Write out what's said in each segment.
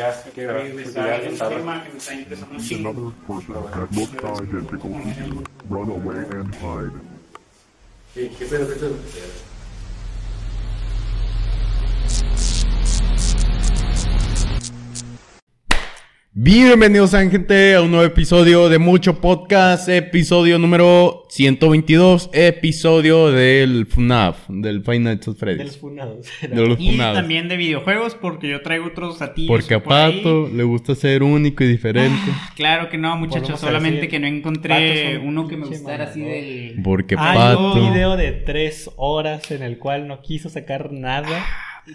Ya sé que Regresar el ya tema que me está interesando un chingo. Another person that looks identical to you. Run away and hide. Bienvenidos a gente a un nuevo episodio de Mucho Podcast, episodio número 122, episodio del FNAF, del Five Nights at De Freddy's. los funados. De los Y funados. también de videojuegos, porque yo traigo otros atillos. Porque a por ahí. Pato le gusta ser único y diferente. Claro que no, muchachos. Solamente decir, que no encontré uno que me gustara así del. Porque Hay Pato. un video de tres horas en el cual no quiso sacar nada.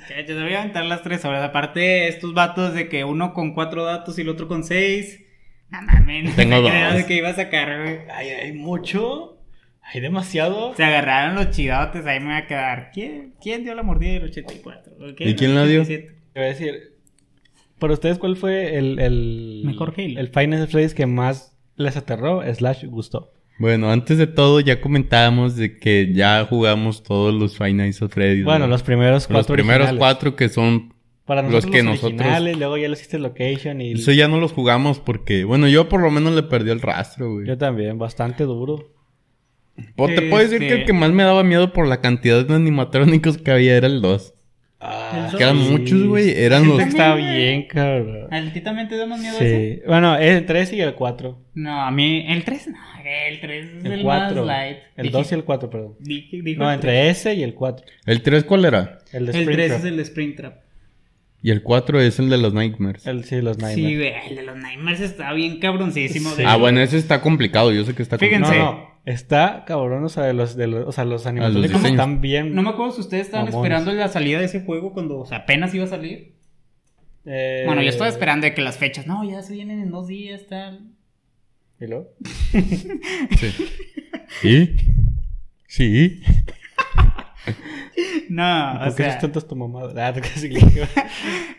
Ya, te voy a aventar las tres horas. Aparte, estos vatos de que uno con cuatro datos y el otro con seis. No mames, Tengo dos. de que iba a sacar, güey. Hay, hay mucho. Hay demasiado. Se agarraron los chidotes, ahí me voy a quedar. ¿Quién, quién dio la mordida del 84? ¿Ok? ¿Y quién la dio? 87. Te voy a decir. Para ustedes, ¿cuál fue el. el Mejor Halo. El at Freddy's que más les aterró, slash gustó? Bueno, antes de todo ya comentábamos de que ya jugamos todos los Five Nights at Freddy's. Bueno, ¿no? los primeros cuatro. Los primeros originales. cuatro que son... Para los nosotros que los nosotros- luego ya los hiciste location y. Eso ya no los jugamos porque... Bueno, yo por lo menos le perdí el rastro, güey. Yo también, bastante duro. O te puedo decir que el Este- que más me daba miedo por la cantidad de animatrónicos que había era el 2. Ah, Que eran sí. muchos, güey. Eran los... Está bien, cabrón. ¿A ti también te da más miedo ese? Sí. Bueno, es el 3 y el 4. No, a mí. El 3, no. El 3 es el, El más 4. light. El Dije- 2 y el 4, perdón. dije- dijo No, entre ese y el 4. ¿El 3 cuál era? El de El 3 Springtrap. es el de Springtrap. Y el 4 es el de los Nightmares. El, sí, los Nightmares. Sí, güey. El de los Nightmares está bien cabroncísimo. Sí. Ah, bueno, ese está complicado. Yo sé que está Fíjense. No, complicado. no. Está cabrón, o sea, de los, de los, o sea, los están bien. No me acuerdo si ustedes estaban Mamones. esperando la salida de ese juego cuando o sea, apenas iba a salir. Eh, Bueno, yo estaba esperando de que las fechas. No, ya se vienen en dos días, tal. ¿Y luego? Sí. ¿Sí? Sí. No, o ¿Por qué sea. tantas tu mamada? Ah.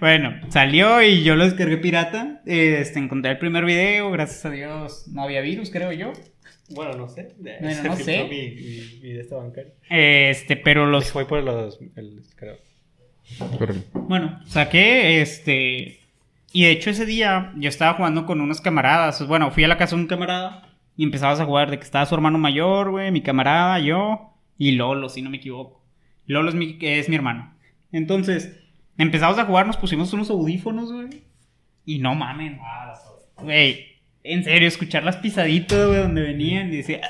Bueno, salió y yo lo descargué pirata. Este, encontré el primer video, gracias a Dios no había virus, creo yo. Bueno, no sé. Bueno, no sé. Mi, mi, mi de esta bancaria. Este, pero Los fue por los. El, creo. Bueno, saqué este. Y de hecho ese día yo estaba jugando con unos camaradas. Bueno, fui a la casa de un camarada y empezabas a jugar de que estaba su hermano mayor, güey, mi camarada, yo y Lolo, si no me equivoco. Lolo es mi, es mi hermano. Entonces, empezamos a jugar, nos pusimos unos audífonos, güey. Y no mamen. Güey, en serio, escuchar las pisaditas, güey, donde venían y decía...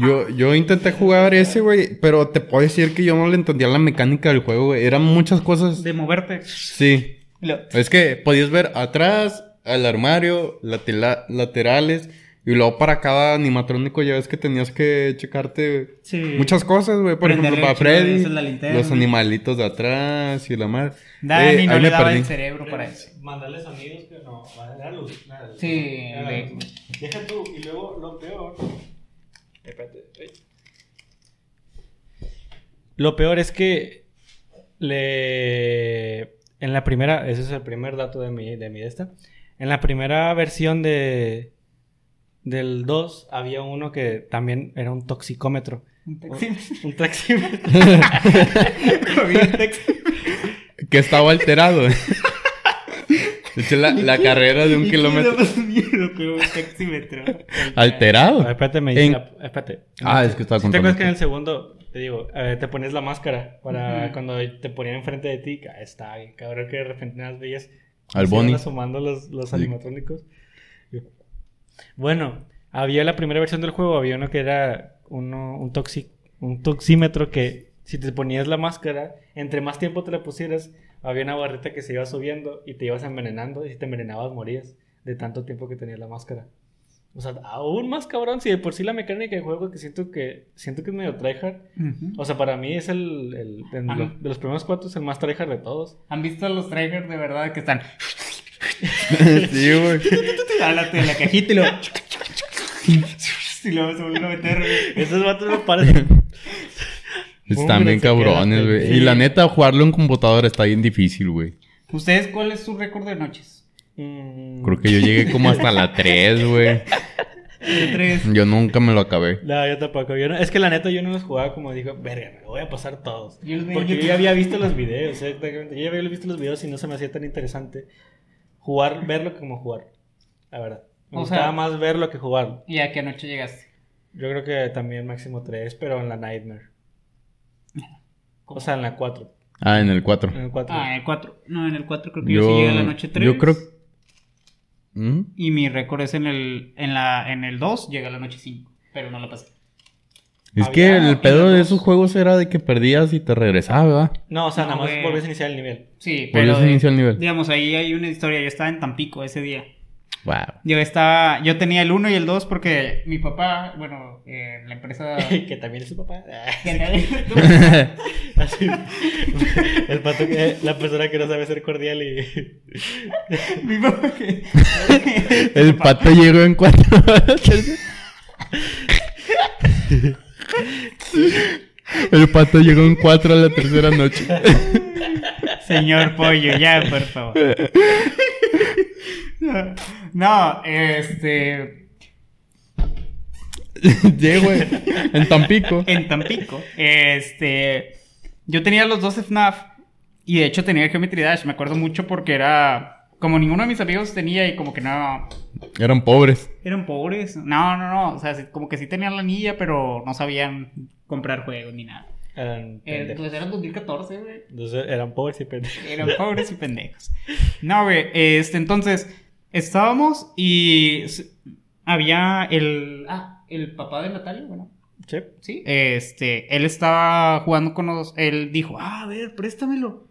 Yo, yo intenté jugar ese, güey, pero te puedo decir que yo no le entendía la mecánica del juego, güey. Eran muchas cosas. De moverte. Sí. Lo- Es que podías ver atrás, al armario, latela- laterales, y luego para cada animatrónico ya ves que tenías que checarte Sí. muchas cosas, güey. Por Prenderle ejemplo, para Freddy, la linterna. los animalitos de atrás y la madre. Dani Eh, no le daba perdí. el cerebro para eso. Mandarle sonidos que no. Era luz. Sí, Era de-. Deja tú. Y luego lo peor. Espérate. Lo peor es que le en la primera, ese es el primer dato de mi de mi de esta. En la primera versión de del 2 había uno que también era un toxicómetro. Un taxímetro. Había un taxi. Que estaba alterado. De hecho, la, la carrera de un ¿Y qué kilómetro. da más miedo que un taxímetro? ¿Alterado? Ah, espérate, me dice En- espérate. Ah, es que estaba ¿Sí ¿Te contando. acuerdas que en el segundo, te digo, eh, te ponías la máscara para cuando te ponían enfrente de ti? Ah, Está bien, cabrón, que de repente nada más veías. Al Bonnie. asomando los, los animatrónicos. Bueno, había la primera versión del juego, había uno que era uno, un, un toxímetro que si te ponías la máscara, entre más tiempo te la pusieras, había una barrita que se iba subiendo y te ibas envenenando y si te envenenabas morías de tanto tiempo que tenías la máscara. O sea, aún más cabrón, si de por sí la mecánica de juego que siento que siento que es medio tryhard. O sea, para mí es el, el- de, los, de los primeros cuatro es el más tryhard de todos. ¿Han visto a los tryhards de verdad que están... sí, güey. Jálate de la cajita y luego... y luego se vuelven a meter, güey. Esos vatos no parecen. Están bien cabrones, güey. sí. Y la neta, jugarlo en computadora está bien difícil, güey. ¿Ustedes cuál es su récord de noches? Mm, Creo que yo llegué como hasta la 3, güey. Tres. Yo nunca me lo acabé. No, yo tampoco. Yo no- es que la neta yo no los jugaba como digo, verga, me lo voy a pasar todos. Yo Porque yo ya había visto los videos, exactamente. Yo ya había visto los videos y no se me hacía tan interesante jugar, verlo como jugar. La verdad. Me O gustaba sea- más verlo que jugarlo. ¿Y a qué noche llegaste? Yo creo que también máximo 3, pero en la Nightmare. O sea, en la 4. Ah, en el 4. En el 4. Ah, en el 4. No, en el 4 creo que yo, sí llegué a la noche 3. Yo creo... ¿Mm? Y mi récord es en el, en la, en el 2, llegué a la noche 5. Pero no la pasé. Es Había- que el pedo de esos juegos era de que perdías y te regresaba, ¿verdad? No, o sea, No, nada más güey. volvías a iniciar el nivel. Sí, Volvías pero... a de- iniciar el nivel. Digamos, ahí hay una historia. Yo estaba en Tampico ese día. Wow. Yo estaba... Yo tenía el 1 y el 2 porque mi papá, bueno, eh, la empresa... que también es su papá. Así. El pato que, la persona que no sabe ser cordial y. mi papá que... El pato llegó en cuatro. El pato llegó en cuatro a la tercera noche. Señor Pollo, ya, por favor. No, este... Llego en Tampico. en Tampico. Este. Yo tenía los dos FNAF. Y de hecho tenía el Geometry Dash. Me acuerdo mucho porque era. Como ninguno de mis amigos tenía y como que no. Eran pobres. Eran pobres. No, no, no. O sea, como que sí tenían la anilla, pero no sabían comprar juegos ni nada. Eran, Eh, pendejos. pues era 2014, güey. Entonces eran pobres y pendejos. Eran pobres y pendejos. No, güey. Este, entonces, estábamos y había el. Ah, el papá de Natalia, bueno. Sí. Sí. Este, él estaba jugando con los. Él dijo, ah, a ver, préstamelo.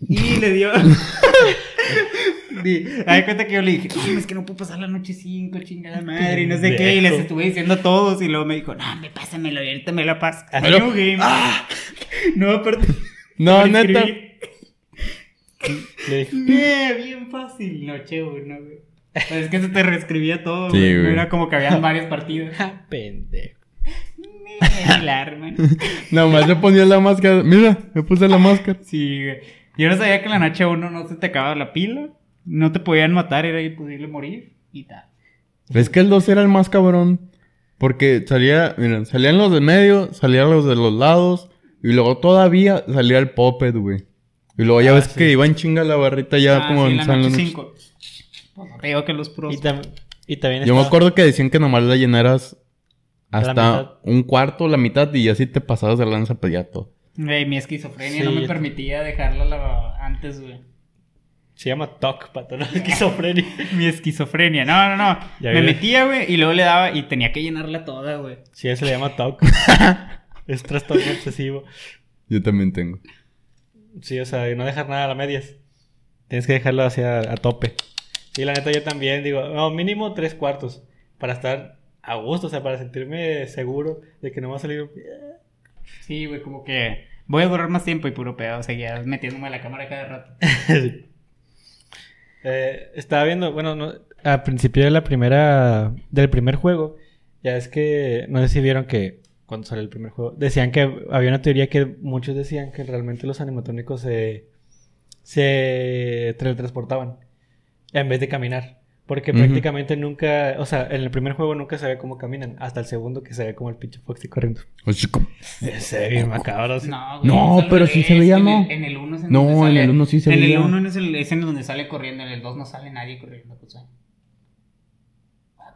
Y le dio. Di- Hay cuenta que yo le dije, no, es que no puedo pasar la noche 5, chingada madre, y no sé qué. Y les estuve diciendo a todos. Y luego me dijo, no, me pásamelo y ahorita me lo paso. Pero- New game. No, aparte. No, neta. Le dije, Eh, bien fácil, noche uno, güey. Pues es que se te reescribía todo, Sí, güey. Era como que habían varias partidas. "Ja, pendejo. Hilar, man. Nada más le ponía la máscara. Mira, me puse la máscara. Sí, güey. Yo no sabía que en la noche uno no se te acababa la pila. No te podían matar, era imposible morir. Y tal. Es que el 2 era el más cabrón. Porque salía, miren, salían los de medio, salían los de los lados. Y luego todavía salía el Puppet, güey. Y luego ya Ah, ves sí. que iba en chinga la barrita ya Ah, como sí, en la San noche Luis. 5. Pues no te digo que los pros. Y, tam- y también Yo me acuerdo que decían que nomás la llenaras hasta un cuarto, la mitad, y así te pasabas de lanza, pues ya todo. Güey, mi esquizofrenia Sí, no me yo- permitía dejarla la- antes, güey. Se llama TOC, pato, no esquizofrenia. Mi esquizofrenia. No, no, no. Ya me metía, güey, y luego le daba y tenía que llenarla toda, güey. Sí, eso se le llama TOC. es trastorno obsesivo. Yo también tengo. Sí, o sea, no dejar nada a las medias. Tienes que dejarlo hacia a tope. Y la neta yo también digo, no, mínimo tres cuartos. Para estar a gusto, o sea, para sentirme seguro de que no va a salir... Sí, güey, como que voy a durar más tiempo y puro pedo. Seguía metiéndome a la cámara cada rato. Eh, estaba viendo, bueno, no, al principio de la primera, del primer juego, ya es que, no sé si vieron que cuando salió el primer juego, decían que había una teoría que muchos decían que realmente los animatrónicos se, se teletransportaban en vez de caminar. Porque Ujú. prácticamente nunca, o sea, en el primer juego nunca se ve cómo caminan, hasta el segundo que se ve como el pinche Foxy corriendo. Se ve bien macabro. sí. No, No, pero sí se veía, En ¿no? En el 1 es en No, en el uno sí se En veía. el 1 es, el, es en donde sale corriendo. En el 2 no sale nadie corriendo. Pues,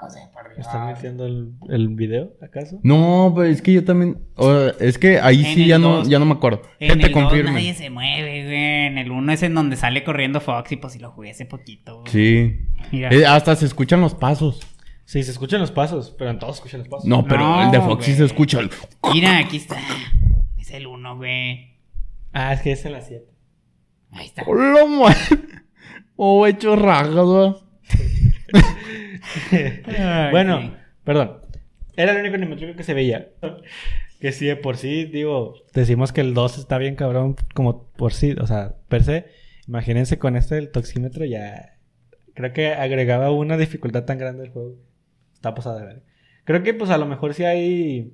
por Dios. ¿Me están metiendo el, el video, acaso? No, pues es que yo también. o- es que ahí En sí ya no, ya no me acuerdo. Que En te el 2 confirmen. nadie se mueve, güey. En el 1 es en donde sale corriendo Fox y pues si lo jugué hace poquito. güey. Sí. Mira. Eh, hasta se escuchan los pasos. Sí, se escuchan los pasos, pero en todos se escuchan los pasos. No, pero No, el de Fox sí güey. se escucha. el- Mira, aquí está. Es el 1, güey. Ah, es que es en la 7. Ahí está. ¡Hola, man! Oh, hecho rajas, ¿verdad? Ay, bueno, sí. perdón. Era el único animatrónico que se veía. Que sí, de por sí, digo, decimos que el 2 está bien cabrón, como por sí, o sea, per se. Imagínense con este del toxímetro ya. Creo que agregaba una dificultad tan grande al juego. Está pasada de ver. Creo que, pues, a lo mejor sí hay.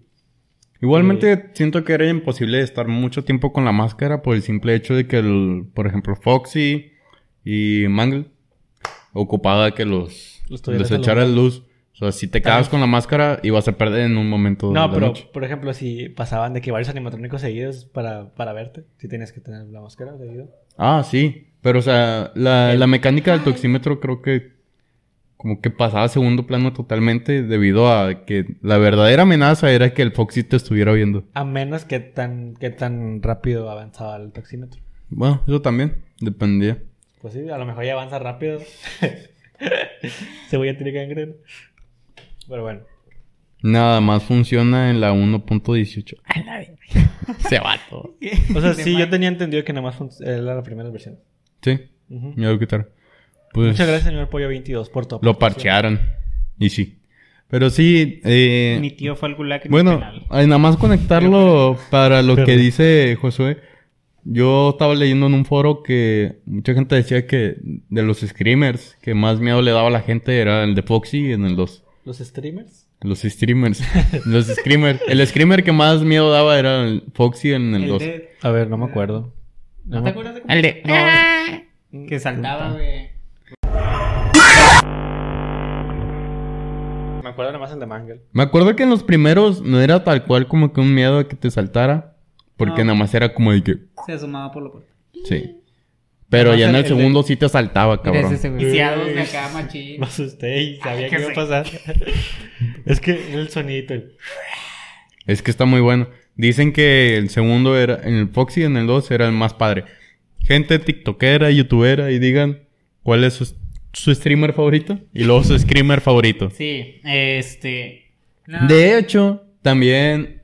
Igualmente siento que era imposible estar mucho tiempo con la máscara por el simple hecho de que, el, por ejemplo, Foxy y Mangle ocupaba que los, Los tuvieras alumbrados. luz. O sea, si te quedabas con la máscara, ibas a perder en un momento de No, la pero noche. por ejemplo, si pasaban de que varios animatrónicos seguidos para, para verte, si tienes que tener la máscara seguido. Ah, sí. Pero, o sea, la, la mecánica del toxímetro creo que como que pasaba a segundo plano totalmente debido a que la verdadera amenaza era que el Foxy te estuviera viendo. A menos que tan, que tan rápido avanzaba el toxímetro. Bueno, eso también dependía. Pues sí, a lo mejor ya avanza rápido. Cebolla tiene gangrena. Pero bueno. Nada más funciona en la 1.18. A la verga. Se va todo. O sea, sí, yo tenía entendido que nada más era la primera versión. Sí, Ujú. ya lo quitaron. Pues Muchas gracias, señor Pollo 22, por tu lo parchearon. Y sí. Pero sí, eh, Mi tío fue al gulag en Bueno, el penal. ay, nada más conectarlo para lo que dice Josué. Yo estaba leyendo en un foro que mucha gente decía que de los screamers que más miedo le daba a la gente era el de Foxy en el 2. ¿Los streamers? Los streamers. los screamers. El screamer que más miedo daba era el Foxy en el 2. de- A ver, no me acuerdo. ¿No te acuerdas de cómo? El de... No. Que saltaba, güey. Me acuerdo nada más el de Mangle. Me acuerdo que en los primeros no era tal cual como que un miedo de que te saltara. Porque No. nada más era como de que... Se asomaba por la puerta. Sí. Pero ya en el- el, el de- segundo sí te saltaba, cabrón. Ese. Viciados de acá, machín. Me asusté y sabía Ay, que que iba a pasar. es que el sonidito. el- Es que está muy bueno. Dicen que el segundo era, en el Foxy en el 2 era el más padre. Gente tiktokera, youtubera y digan cuál es su, su streamer favorito y luego su screamer favorito. Sí, este. no. De hecho, también...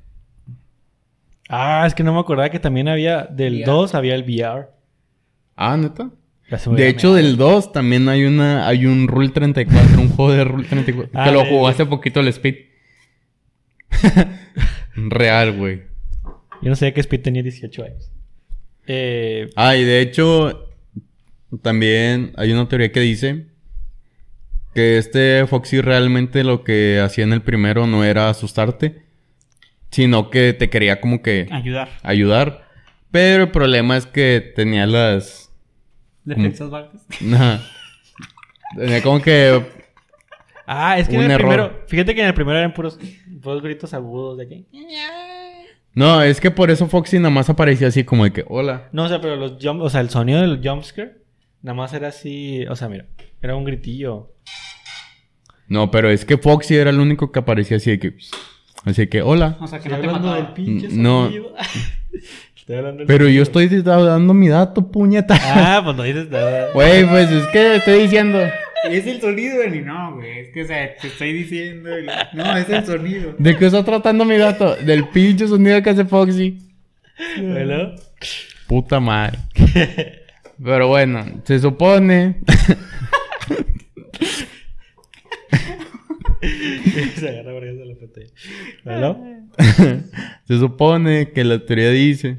Ah, es que no me acordaba que también había del VR. 2 había el VR. Ah, ¿neta? De hecho, del 2 también hay una hay un Rule 34, un juego de Rule 34. Ah, que lo jugó hace poquito el Speed. Real, güey. Yo no sabía que Speed tenía 18 años. Eh, Ah, y de hecho, también hay una teoría que dice que este Foxy realmente lo que hacía en el primero no era asustarte, sino que te quería como que Ayudar. ayudar. Pero el problema es que tenía las... Defensas bajas. Ajá. tenía como que... ah, es que Un en el error. primero. Fíjate que en el primero eran puros, puros gritos agudos de aquí. No, es que por eso Foxy nada más aparecía así como de que, hola. No, o sea, pero los jump, o sea, el sonido del jumpscare nada más era así, o sea, mira, era un gritillo. No, pero es que Foxy era el único que aparecía así de que... Así que, hola. O sea, que no te mataba. del pinche No. estoy hablando Pero yo estoy dando mi dato, puñeta. Ah, pues no dices nada. Güey, pues es que estoy diciendo. Es el sonido, güey. No, güey. Es que, o sea, te estoy diciendo. No, es el sonido. ¿De qué está tratando mi dato? Del pinche sonido que hace Foxy. ¿Verdad? Puta madre. Pero bueno, se supone. Se agarra la pantalla. ¿Verdad? se supone que la teoría dice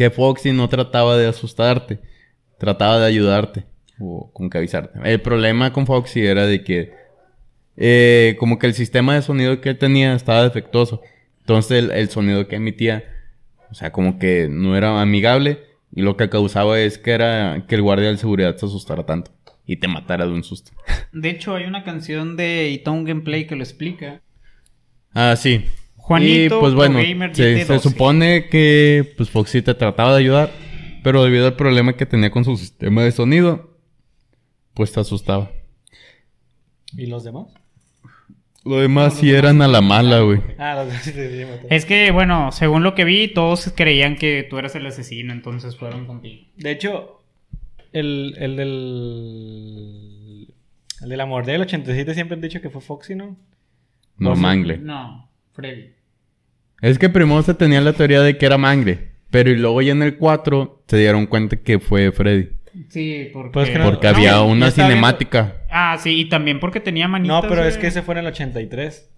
que Foxy no trataba de asustarte, trataba de ayudarte o con que avisarte. El problema con Foxy era de que eh, como que el sistema de sonido que él tenía estaba defectuoso. Entonces el, el sonido que emitía, o sea, como que no era amigable y lo que causaba es que era que el guardia de seguridad se asustara tanto y te matara de un susto. De hecho, hay una canción de Itone Gameplay que lo explica. Ah, sí. Juanito, y pues bueno, ProGamer se, 10 de se 12. supone que pues Foxy te trataba de ayudar, pero debido al problema que tenía con su sistema de sonido, pues te asustaba. ¿Y los demás? Lo demás sí eran a la mala, güey. Ah, los demás sí te sí, mató. Es que, bueno, según lo que vi, todos creían que tú eras el asesino, entonces fueron contigo. De hecho, el, el del. El de la mordida del 87 siempre han dicho que fue Foxy, ¿no? No, sé. Mangle. No, Freddy. Es que primero se tenía la teoría de que era Mangle, pero y luego ya en el 4 se dieron cuenta que fue Freddy. Sí, porque... Pues Porque no, había una viendo- cinemática. Ah, sí, y también porque tenía manitas. No, pero es que ese fue en el 83.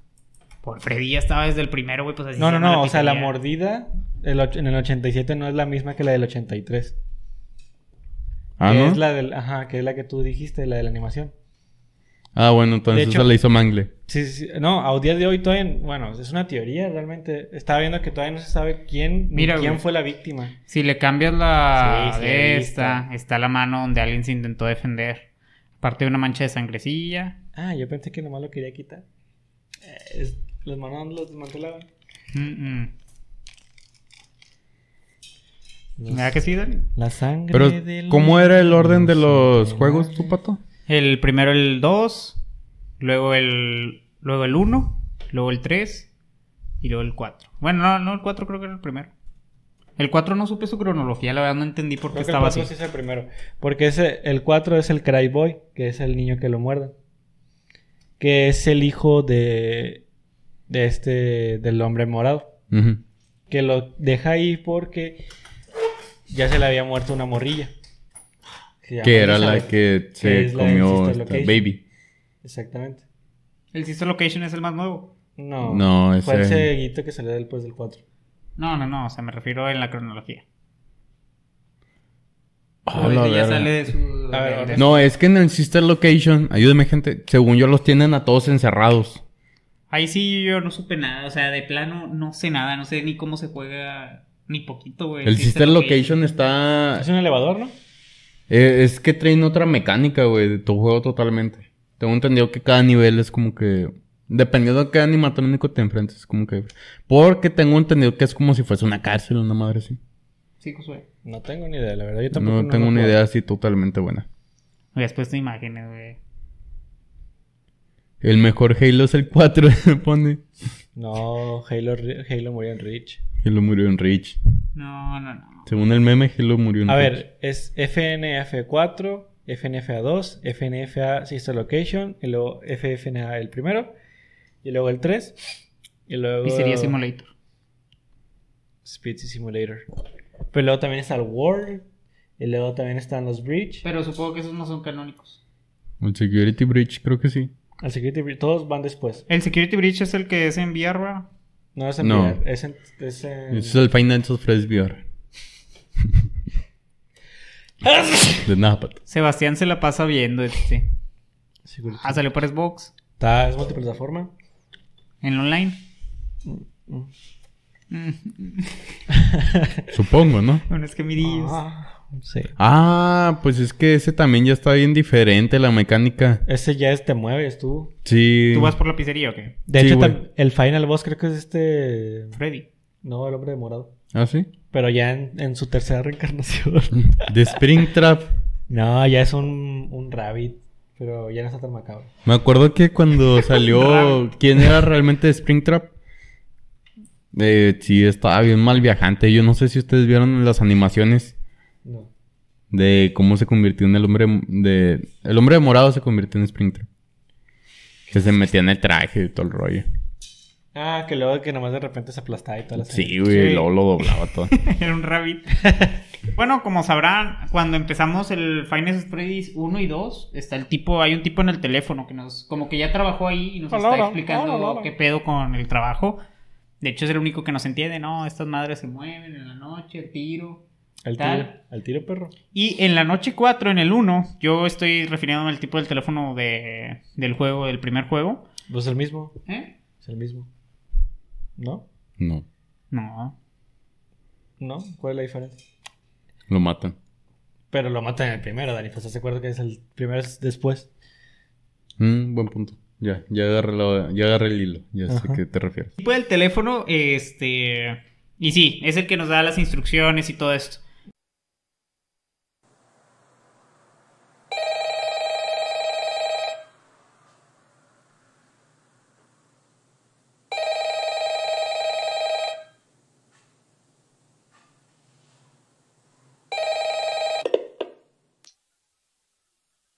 Por Freddy ya estaba desde el primero, güey, pues así No, no, no, o sea, la mordida el och- en el 87 no es la misma que la del 83. Ah, que ¿no? es la del, ajá, que es la que tú dijiste, la de la animación. Ah, bueno, entonces hecho- se le hizo Mangle. Sí, sí, sí. No, a día de hoy todavía, bueno, es una teoría realmente. Estaba viendo que todavía no se sabe quién, Mira, quién güey. fue la víctima. Si le cambias la Sí, sí, esta, está la mano donde alguien se intentó defender. Parte de una mancha de sangrecilla. Ah, yo pensé que nomás lo quería quitar. Eh, los manos los desmantelaban. Mm, mm. Los- ¿Verdad que sí, Dani? La sangre Pero, del- ¿cómo era el orden de los juegos, tu pato? El primero el 2, luego el luego el 1, luego el 3 y luego el 4. Bueno, no, no, el 4 creo que era el primero. El 4 no supe su cronología, la verdad no entendí por qué Creo que el estaba 4 así. sí es el primero. Porque ese, el 4 es el Cry Boy, que es el niño que lo muerde. Que es el hijo de. de este. del hombre morado. Ujú. Que lo deja ahí porque. ya se le había muerto una morrilla. Que era la que se comió esta. Baby. Exactamente. El Sister Location es el más nuevo. No. No, Fue el ese- seguito que salió después del 4. No, no, no, o sea, me refiero en la cronología. Ese la ya verga. sale de su... A ver, de- de- No, es que en el Sister Location, ayúdeme gente, según yo los tienen a todos encerrados. Ahí sí yo no supe nada, o sea, de plano no sé nada, no sé ni cómo se juega, ni poquito, güey. El Sister Location está... Es un elevador, ¿no? Eh, es que traen otra mecánica, güey, de tu juego totalmente. Tengo entendido que cada nivel es como que... Dependiendo de qué animatrónico te enfrentes, es como que... Porque tengo entendido que es como si fuese una cárcel, una madre así. Sí, Josué. No tengo ni idea, la verdad. Yo tampoco No tengo una idea así totalmente buena. Me has puesto imágenes, güey. El mejor Halo es el 4, me pone. No, Halo, Halo murió en Reach. Halo murió en Reach. No, no, no. Según el meme, Halo murió en A ver, es FNF4, FNFA2, FNFA Sister Location, y luego FFNA el primero, y luego el 3, y luego... Pizzería Simulator. Speed Simulator. Pero luego también está el World, y luego también están los Breach, Pero supongo que esos no son canónicos. El Security Breach, creo que sí. el Security Breach, todos van después. El Security Breach es el que es en VR, ¿verdad? No es en No. VR, es en... Es en... Ese es el Financial Fresh VR. de Napat. Sebastián se la pasa viendo este. Security. Ah, salió para Xbox. Está, es multiplataforma. En online. Mm. Mm, Supongo, ¿no? Bueno, es que mirillos. Ah, sí. Ah, pues es que ese también ya está bien diferente, la mecánica. Ese ya es te mueves tú. Sí. ¿Tú vas por la pizzería o qué? De Sí, hecho, el final boss creo que es este... Freddy. No, el hombre de morado. ¿Ah, sí? Pero ya en, en su tercera reencarnación. De Springtrap. no, ya es un, un rabbit. Pero ya no está tan macabro. Me acuerdo que cuando salió quién era realmente Springtrap. Eh, sí, estaba bien mal viajante. Yo no sé si ustedes vieron las animaciones. De cómo se convirtió en el hombre de... El hombre de morado se convirtió en Springtrap. Que se metía en el traje y todo el rollo. Ah, que luego que nomás de repente se aplastaba y toda la Sí, güey, Sí. luego lo doblaba todo. Era un rabbit. bueno, como sabrán, cuando empezamos el Finest Freddy's 1 y 2, está el tipo, hay un tipo en el teléfono que nos, como que ya trabajó ahí y nos está Hola, explicando hola, qué pedo con el trabajo. De hecho, es el único que nos entiende, ¿no? Estas madres se mueven en la noche, el tiro. Al Tal. tiro, al tiro, perro. Y en la noche 4, en el 1, yo estoy refiriéndome al tipo del teléfono de, del juego, del primer juego. Pues el mismo. ¿Eh? Es el mismo. ¿No? No, No. ¿No? ¿Cuál es la diferencia? lo matan. Pero lo matan en el primero, Dani. Pues se acuerda que es el primero es después. Mm, buen punto. Ya, ya agarré, la- ya agarré el hilo. Ya sé a qué te refieres. El tipo del teléfono, este... Y sí, es el que nos da las instrucciones y todo esto.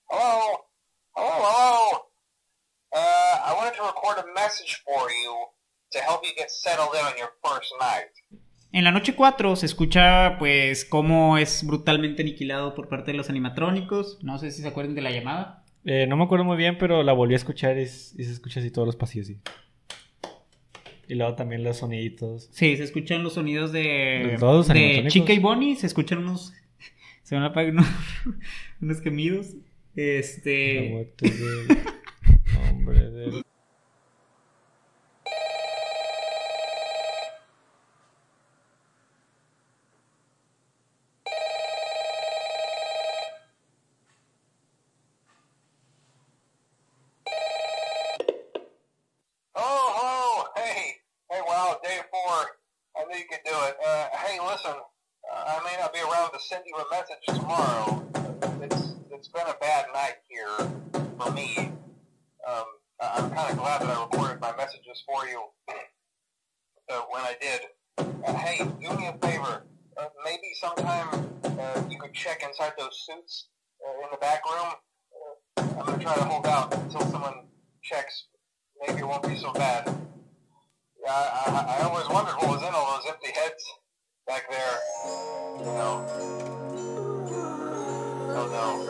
Hello? Hello, hello? Uh, I wanted to record a message for you to help you get settled in on your first night. En la noche 4 se escucha pues cómo es brutalmente aniquilado por parte de los animatrónicos. No sé si se acuerdan de la llamada. Eh, no me acuerdo muy bien, pero la volví a escuchar y, se escucha así todos los pasillos. Sí. Y luego también los soniditos. Sí, se escuchan los sonidos de, ¿De los? Chica y Bonnie. Se escuchan unos... Se van a apagar unos, unos gemidos. Este... to send you a message tomorrow. It's it's been a bad night here for me. Um, I- I'm kind of glad that I recorded my messages for you uh, when I did. Uh, hey, do me a favor. Uh, maybe sometime uh, you could check inside those suits uh, in the back room. Uh, I'm gonna try to hold out until someone checks. Maybe it won't be so bad. Yeah, I, I, I always wondered what was in all those empty heads back there. You know. Oh no.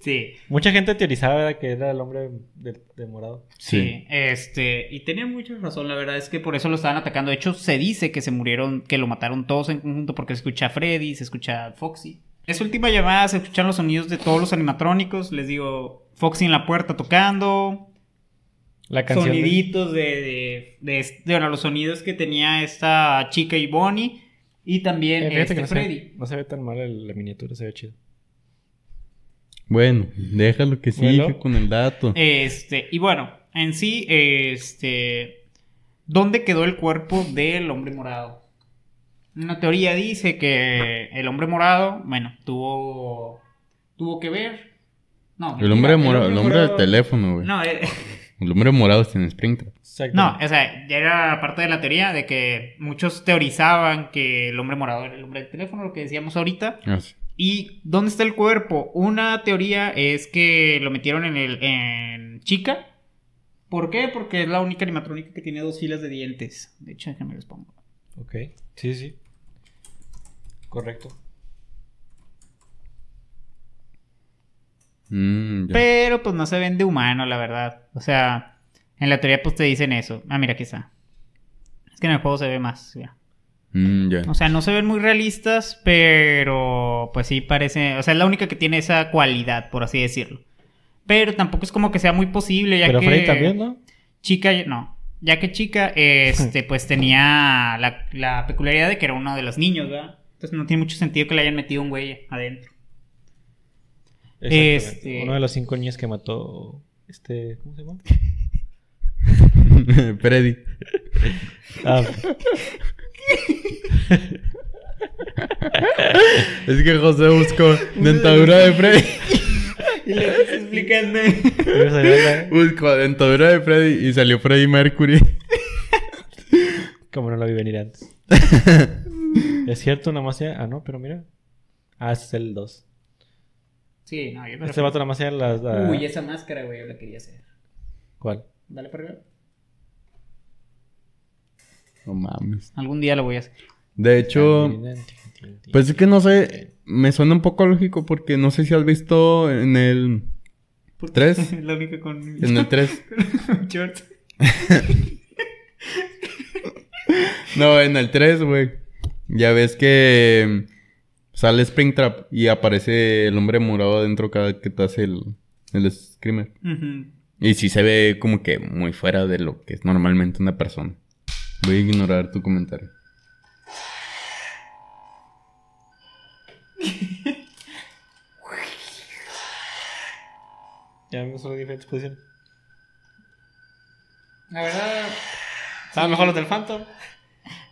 Sí. Mucha gente teorizaba que era el hombre de, de morado. Sí, este, y tenían mucha razón, la verdad es que por eso lo estaban atacando. De hecho, se dice que se murieron, que lo mataron todos en conjunto porque se escucha a Freddy, se escucha a Foxy. Esa última llamada se escuchan los sonidos de todos los animatrónicos, les digo, Foxy en la puerta tocando, La canción. de- soniditos de, de, de, bueno, los sonidos que tenía esta chica y Bonnie, y también Eh, este no se, Freddy. ve, no se ve tan mal el- la miniatura, se ve chido. Bueno, déjalo que siga Bueno. con el dato. Este, y bueno, en sí, este. ¿Dónde quedó el cuerpo del hombre morado? Una teoría dice que el hombre morado, bueno, tuvo. tuvo que ver. No, el hombre morado, el hombre del teléfono, güey. No, eh, El hombre morado está en Springtrap. Exacto. no, o sea, ya era parte de la teoría de que muchos teorizaban que el hombre morado era el hombre del teléfono, lo que decíamos ahorita. Ah, sí. ¿Y dónde está el cuerpo? Una teoría es que lo metieron en el en chica. ¿Por qué? Porque es la única animatrónica que tiene dos filas de dientes. De hecho, déjenme los pongo. Ok, sí, sí. Correcto. Mm. Pero pues no se ven de humano, la verdad. O sea, en la teoría pues te dicen eso. Ah, mira, aquí está. Es que en el juego se ve más. Mm, ya. O sea, no se ven muy realistas, pero pues sí parece... O sea, es la única que tiene esa cualidad, por así decirlo. Pero tampoco es como que sea muy posible, ya Pero que... Freddy también, ¿no? Chica, no. Ya que Chica, este, pues tenía la, la peculiaridad de que era uno de los niños, ¿verdad? Entonces no tiene mucho sentido que le hayan metido un güey adentro. Este- Uno de los cinco niños que mató. Este. ¿Cómo se llama? Freddy. Ah, Es que José buscó dentadura de Freddy. Y le estás explicando. Buscó dentadura de Freddy y salió Freddy Mercury. Como no lo vi venir antes. es cierto, nada más ya. Ah, no, pero mira. Ah, es el 2. Sí, no, yo Este vato nada más ya las. la- Uy, esa máscara, güey, yo la quería hacer. ¿Cuál? Dale para arriba. No mames. Algún día lo voy a hacer. De hecho, pues es que no sé, me suena un poco lógico porque no sé si has visto en el ¿Tres? la única con. en el 3. shorts. No, en el 3, güey. Ya ves que sale Springtrap y aparece el hombre morado adentro cada que te hace el, el screamer. Y sí se ve como que muy fuera de lo que es normalmente una persona. Voy a ignorar tu comentario. Ya vimos solo diferentes posiciones. La verdad. Estaban mejor los del Phantom.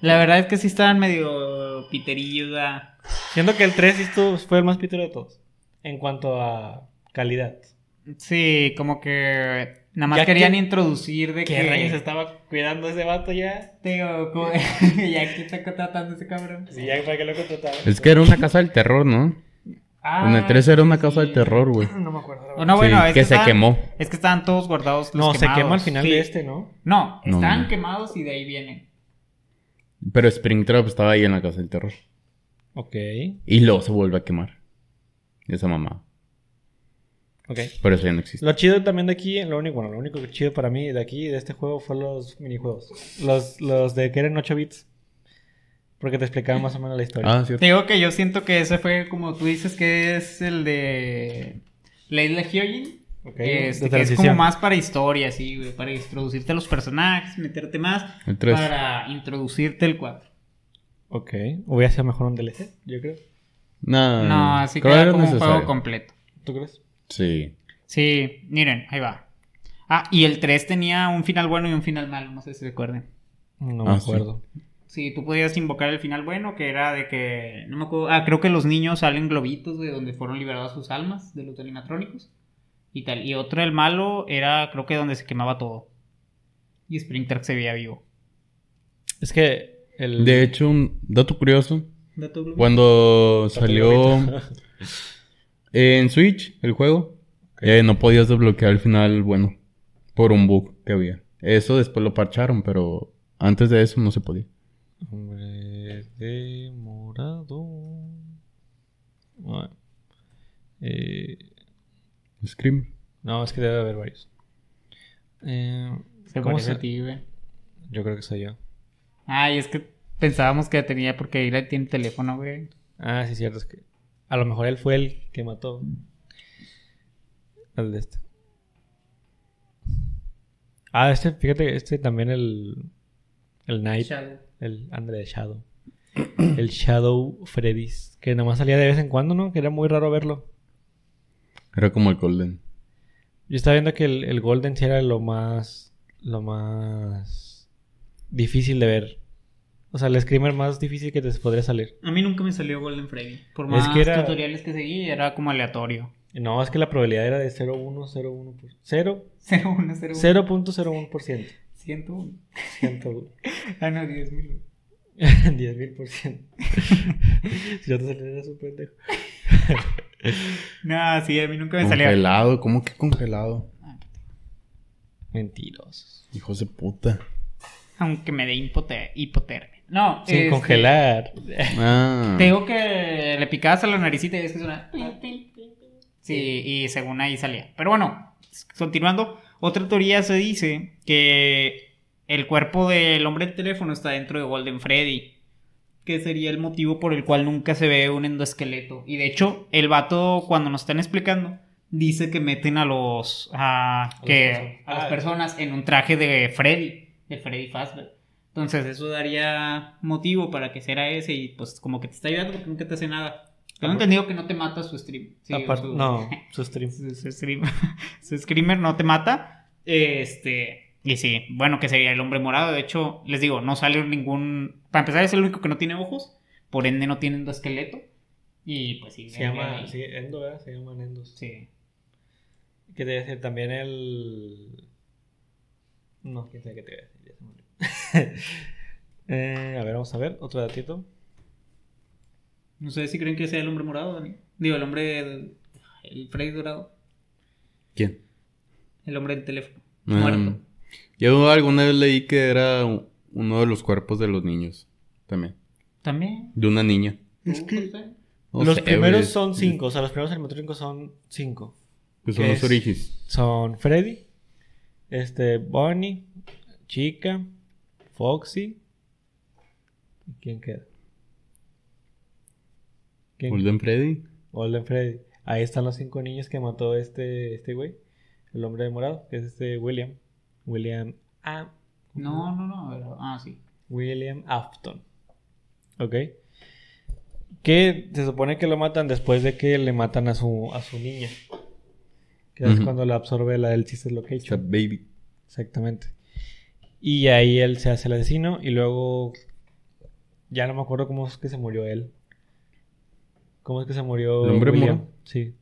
La verdad es que sí estaban medio piterillos, ¿verdad? Siendo que el 3 sí estuvo- fue el más pitero de todos. En cuanto a calidad. Sí, como que nada más Ya querían que- introducir de ¿Qué que... rayos estaba cuidando ese vato ya? Digo, como- ya que está contratando ese cabrón. Sí, ya para que lo contrataron. Es que era una casa del terror, ¿no? Ah, en el 3 era una casa sí. del terror, güey. No me acuerdo. la O verdad. no, bueno, Sí, es que se estaban- quemó. Es que estaban todos guardados. los No, se quema al final Sí. de este, ¿no? No, No, estaban no. quemados y de ahí vienen. Pero Springtrap estaba ahí en la casa del terror. Ok. Y luego se vuelve a quemar. Esa mamá. Ok. Por eso ya no existe. Lo chido también de aquí, lo único, bueno, lo único que chido para mí de aquí, de este juego, fue los minijuegos. Los, los de que eran 8 bits. Porque te explicaban más o menos la historia. Ah, cierto. Te digo que yo siento que ese fue como tú dices que es el de la isla Hyojin. Este, que es como más para historia, así, güey, para introducirte a los personajes, meterte más, El 3. para introducirte el 4. Ok. Hubiera sido mejor un DLC, yo creo. No, No, así creo queda era como un juego completo. ¿Tú crees? Sí. Sí, miren, ahí va. Ah, y el 3 tenía un final bueno y un final malo, no sé si recuerden. No me Ah, sí. acuerdo. Sí, tú podías invocar el final bueno, que era de que. No me acuerdo. Ah, creo que los niños salen globitos de donde fueron liberadas sus almas de los animatrónicos. Y tal. Y otro, el malo, era creo que donde se quemaba todo. Y Springtrap se veía vivo. Es que el... De hecho, un dato curioso. Dato. Cuando salió en Switch el juego, eh, no podías desbloquear el final bueno por un bug que había. Eso después lo parcharon, pero antes de eso no se podía. Hombre de morado. Eh, Scream. no, es que debe haber varios. Eh, Se ¿cómo se- a ti, güey. Yo creo que soy yo. Ay, es que pensábamos que tenía porque él tiene teléfono, güey. Ah, sí, cierto. Es que a lo mejor él fue el que mató al de este. Ah, este, fíjate, este también el. El Knight. Shadow. El Andre Shadow. el Shadow Freddy's. Que nomás salía de vez en cuando, ¿no? Que era muy raro verlo. Era como el Golden. Yo estaba viendo que el, el Golden sí era lo más. Lo más. Difícil de ver. O sea, el screamer más difícil que te podría salir. A mí nunca me salió Golden Freddy. Por Es más que era- tutoriales que seguí, era como aleatorio. No, es que la probabilidad era de 0.101%. por- 0 0101. 0.01%. 101. 101. Ah, no, 10 mil. 10.000%. si no te saliera eres un pendejo. No, sí, a mí nunca me salía. Congelado, ¿cómo que congelado? Mentirosos. Hijos de puta. Aunque me dé hipote- hipotermia. No, Sin este, congelar. Ah. Te digo que le picabas a la naricita y es que suena. Sí, y según ahí salía. Pero bueno, continuando. Otra teoría se dice que el cuerpo del hombre del teléfono está dentro de Golden Freddy. Que sería el motivo por el cual nunca se ve un endoesqueleto. Y de hecho, el vato, cuando nos están explicando, dice que meten a los. a, las que, a las Ah. personas en un traje de Freddy. De Freddy Fazbear. Entonces, eso daría motivo para que sea ese. Y pues, como que te está ayudando porque nunca te hace nada. Tengo entendido que no te mata su stream. Sí, su- no, su stream. su, su stream- su screamer no te mata. Este. Y sí, bueno, que sería el hombre morado. De hecho, les digo, no sale ningún. Para empezar, es el único que no tiene ojos. Por ende, no tiene esqueleto. Y pues sí, Se llama. Sí, Endo, ¿verdad? Se llaman Endos. Sí. ¿Qué te voy a decir? También el. No, quién sabe qué te voy a decir. Ya se. Eh, a ver, vamos a ver. Otro datito. No sé si creen que sea el hombre morado, Dani. Digo, el hombre. del- El Freddy dorado. ¿Quién? El hombre del teléfono. Ah, Muerto. Yo alguna vez leí que era uno de los cuerpos de los niños. También. También. De una niña. Es que. No los sé, primeros güey. son cinco. O sea, los primeros animatrónicos son cinco. Que son ¿Qué los orígenes. Son Freddy, este, Bonnie, Chica, Foxy. ¿Y quién queda? ¿Quién? Golden Freddy. Golden Freddy. Ahí están los cinco niños que mató este, este güey. El hombre de morado, que es este William. William A. No, no, no. pero- Ah, sí. William Afton. ¿Ok? Que se supone que lo matan después de que le matan a su, a su niña. Que es cuando la absorbe la del Sister Esa Location. baby. Exactamente. Y ahí él se hace el asesino y luego... Ya no me acuerdo cómo es que se murió él. ¿Cómo es que se murió ¿El hombre William? morado? Sí.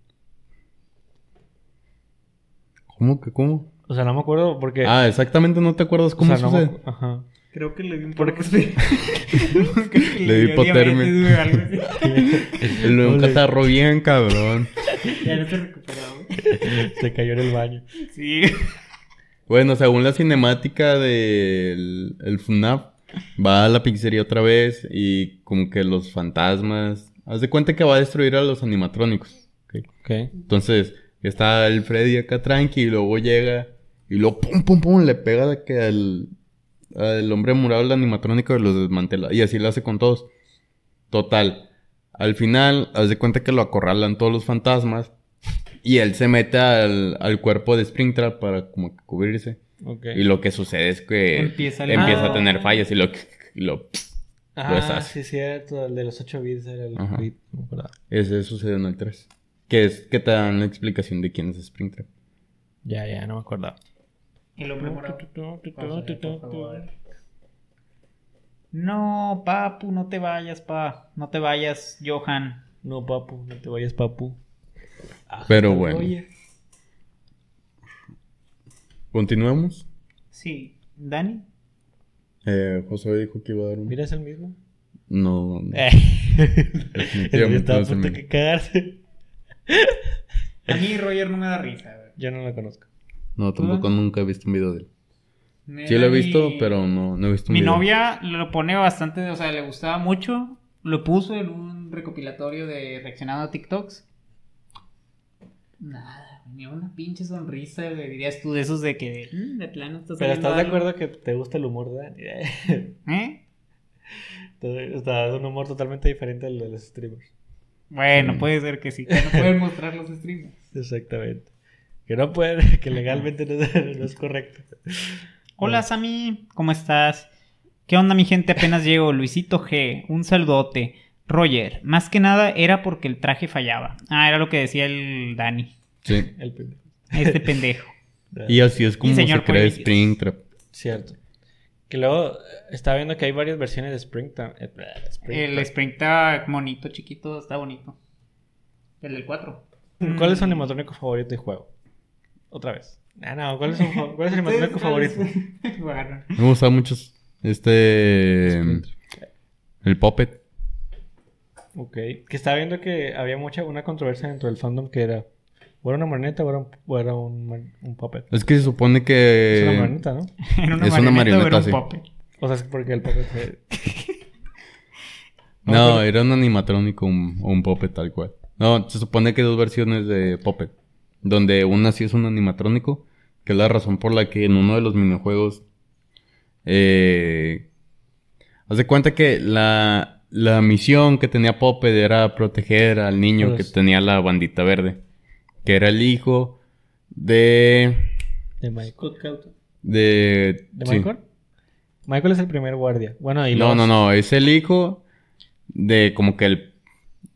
¿Cómo que cómo? O sea, no me acuerdo porque... Ah, exactamente no te acuerdas cómo o sea, sucede. Ajá. Creo que le di un Porque- Creo que Le di dio hipotermia. así. El un le- catarro bien, cabrón. Ya no se recuperó, güey. se cayó en el baño. Sí. Bueno, según la cinemática del el FNAF, va a la pizzería otra vez y como que los fantasmas... Haz de cuenta que va a destruir a los animatrónicos. ¿ok? Ok. Entonces, está el Freddy acá tranqui y luego llega y luego pum, pum, pum, le pega de que al, al hombre el animatrónico, y los desmantela. Y así lo hace con todos. Total. Al final, haz de cuenta que lo acorralan todos los fantasmas y él se mete al, al cuerpo de Springtrap para como que cubrirse. Y lo que sucede es que Empieza a tener fallas y lo... y lo Ah, sí, cierto. El de los 8 bits era el Ajá. ese sucede en el 3. Que es que te dan la explicación de quién es Springtrap. Ya, ya, no me acordaba. El ver, por favor. No, papu, no te vayas, pa. No te vayas, Johan. No, papu, no te vayas, papu. Pero Hasta bueno. luego, ¿Continuamos? Sí. ¿Dani? Eh, José dijo que iba a dar un... Mira, es el mismo. No, no. Eh. Definitivamente Estaba no a es el punto que cagarse. A mí Roger no me da risa. Yo no la conozco. No, tampoco nunca he visto un video de él. Sí lo he visto, mi- pero no, no he visto un Mi video. novia lo pone bastante, o sea, le gustaba mucho. Lo puso en un recopilatorio de reaccionado a TikToks. Nada, ni una pinche sonrisa, güey, dirías tú de esos de que "Mm, de plano estás Pero estás de algo". acuerdo que te gusta el humor de Dani. ¿Eh? Está un humor totalmente diferente al de los streamers. Bueno, puede ser que sí, que no pueden mostrar los streams. Exactamente. Que no puede, que legalmente no es, no es correcto. Hola Sammy, ¿cómo estás? ¿Qué onda mi gente? Apenas llego. Luisito G, un saludote. Roger, más que nada era porque el traje fallaba. Ah, era lo que decía el Dani. Sí. El pendejo. Este pendejo. Y así es como señor se crea. Springtrap. Cierto. Que luego eh, estaba viendo que hay varias versiones de Springtrap. eh, Springtrap. El Spring está monito, chiquito, está bonito. El del 4. ¿Cuál es su animatrónico favorito de juego? Otra vez. Ah, no, ¿cuál es, su, fa- cuál es su animatrónico favorito? bueno. Me gusta mucho este... El Puppet. Ok. Que estaba viendo que había mucha una controversia dentro del fandom que era. ¿O era una marioneta o era un, o era un, man- un puppet? Es que se supone Es una que... marioneta, ¿no? Era una Es una marioneta, o era un sí. puppet. O sea, es porque el puppet se- No, era un animatrónico o un, un Puppet tal cual. No, se supone que hay dos versiones de Puppet. Donde una sí es un animatrónico, que es la razón por la que en uno de los minijuegos... Eh, haz de cuenta que la, la misión que tenía Puppet era proteger al niño Pues- que tenía la bandita verde. Que era el hijo de... de Michael. De... ¿De sí. Michael? Michael es el primer guardia. Bueno, y No, los- no, no, es el hijo de como que el,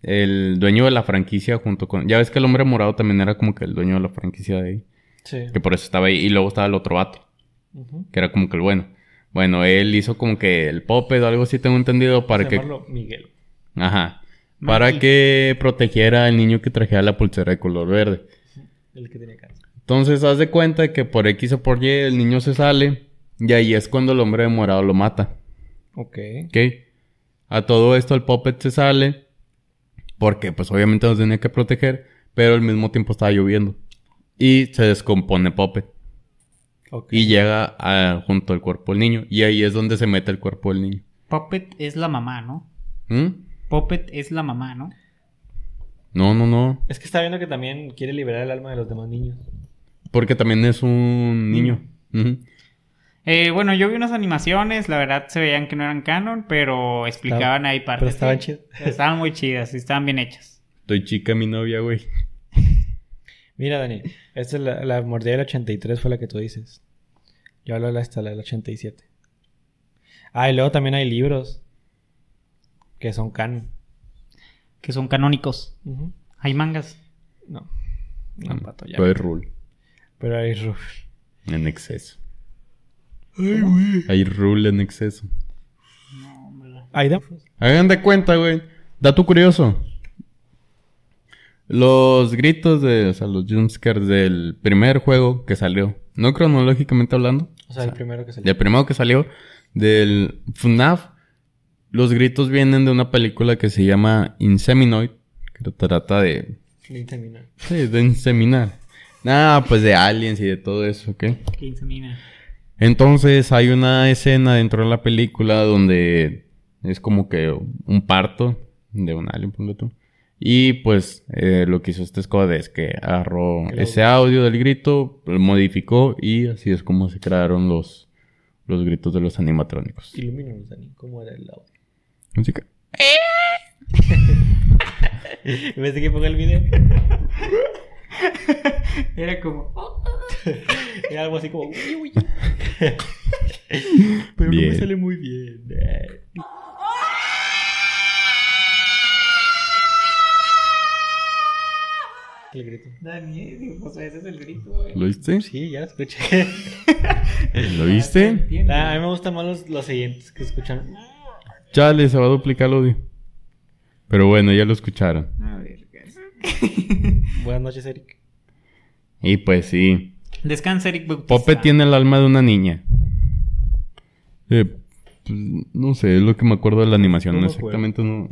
el dueño de la franquicia junto con... Ya ves que el hombre morado también era como que el dueño de la franquicia de ahí. Sí. Que por eso estaba ahí. Y luego estaba el otro vato, Ujú. que era como que el bueno. Bueno, él hizo como que el Puppet o algo así, tengo entendido, para que... Miguel. Ajá. Para que protegiera al niño que trajera la pulsera de color verde. El que tenía cáncer. Entonces, haz de cuenta que por X o por Y el niño se sale. Y ahí es cuando el hombre morado lo mata. Ok. ¿Ok? A todo esto el Puppet se sale. Porque pues obviamente nos tenía que proteger. Pero al mismo tiempo estaba lloviendo. Y se descompone Puppet. ok. Y llega a- junto al cuerpo del niño. Y ahí es donde se mete el cuerpo del niño. Puppet es la mamá, ¿no? ¿Mm? Puppet es la mamá, ¿no? No, no, no. Es que está viendo que también quiere liberar el alma de los demás niños. Porque también es un niño. Ujú. Eh, bueno, yo vi unas animaciones, la verdad se veían que no eran canon, pero explicaban ahí partes. pero estaban sí. chidas. Estaban muy chidas, y estaban bien hechas. Estoy chica mi novia, güey. Mira, Dani. Esta es la, la mordida del 83 fue la que tú dices. Yo hablo de esta, la del 87. Ah, y luego también hay libros. Que son canon. Que son canónicos. Hay mangas. No. No, pato, ya. Pero hay rule. Pero hay ru- En exceso. Hay rule en exceso. Hay da- Hagan de cuenta, güey. Dato curioso. Los gritos de, o sea, los jumpscares del primer juego que salió, no cronológicamente hablando, O sea, el primero que salió. del primero que salió, del FNAF, los gritos vienen de una película que se llama Inseminoid, que trata de, Ni terminar. sí, de inseminar. Nah, pues de aliens y de todo eso, ¿ok? Que insemina. Entonces hay una escena dentro de la película donde es como que un parto de un alien, ponle tú. Y pues eh, lo que hizo este Scott es que agarró ese audio del grito, lo modificó y así es como se crearon los, los gritos de los animatrónicos. Ilumínanos, Dani. ¿Cómo era el audio? Así que- ¿Ves que ponga el video? Era como. Era algo así como... "Uy, uy". Pero no me sale muy bien. Eh. El grito. Daniel, o sea, ese es el grito, güey. ¿Lo viste? Sí, ya lo escuché. ¿Lo viste? Entiendo. Ah, a mí me gustan más los, los siguientes que escuchan. Chale, se va a duplicar el audio. Pero bueno, ya lo escucharon. A ver. Buenas noches, Eric. Y pues sí. Descansa, Eric Bautista. Pope tiene el alma de una niña. Eh, pues, no sé, es lo que me acuerdo de la animación. No me Exactamente no.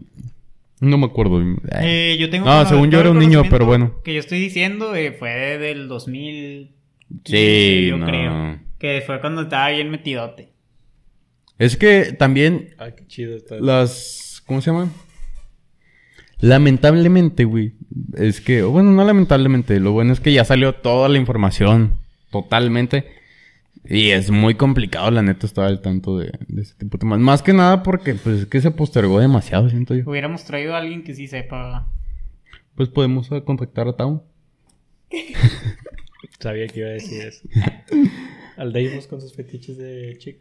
No me acuerdo. Eh, yo tengo No, según yo era un niño, pero bueno. Que yo estoy diciendo eh, fue del 2000. Sí, yo no. creo. Que fue cuando estaba bien metidote. Es que también Ay, qué chido está. las... ¿Cómo se llaman? Lamentablemente, güey. Es que... Bueno, no lamentablemente. Lo bueno es que ya salió toda la información. Totalmente. Y es muy complicado, la neta, estar al tanto de, de ese tipo de temas. Más que nada porque, pues, es que se postergó demasiado, siento yo. Hubiéramos traído a alguien que sí sepa. Pues podemos eh, contactar a Town. Sabía que iba a decir eso. Al Deimos con sus fetiches de chico.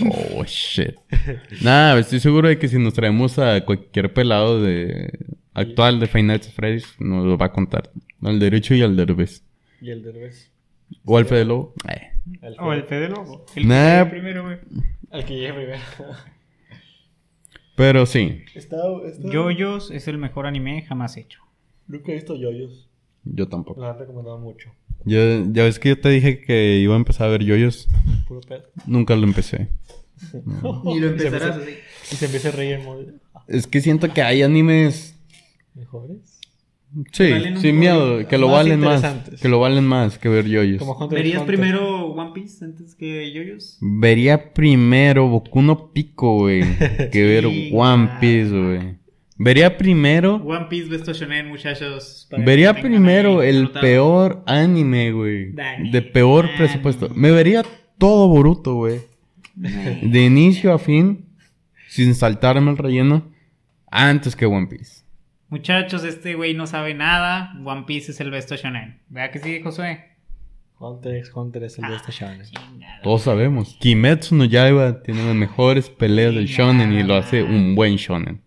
Oh, shit. Nada, estoy seguro de que si nos traemos a cualquier pelado de actual de Nights at Freddy's, nos lo va a contar. Al derecho y al derbez. Y el Derbez. O al Fede Lobo. Eh. O el Fede Lobo. El Nah. que primero, güey. al que llegue primero. Pero sí, está, está... Yoyos es el mejor anime jamás hecho. Nunca he visto yoyos. yo tampoco. Lo han recomendado mucho. Ya, ya ves que yo te dije que iba a empezar a ver yoyos. Puro pedo. Nunca lo empecé. Y lo empezarás así. Y se empieza a reír en modo... "Ah, Es que siento que hay animes. ¿Mejores? Sí, sin miedo, que lo más valen más. Que lo valen más que ver yoyos. ¿Verías Hunter. primero One Piece antes que Yoyos? Vería primero Boku no Pico, güey. Que ver One. Piece, güey. Vería primero. One Piece, Besto Shonen, muchachos. Vería primero ahí el peor anime, güey. De peor presupuesto. Me vería todo Boruto, güey. De inicio a fin. Sin saltarme el relleno. Antes que One Piece. Muchachos, este güey no sabe nada. One Piece es el Besto Shonen. ¿Verdad que sí, Josué? Hunter x Hunter es el Ah, shonen. chingada. Todos sabemos. Kimetsu no Yaiba tiene las mejores peleas del shonen y lo hace un buen shonen.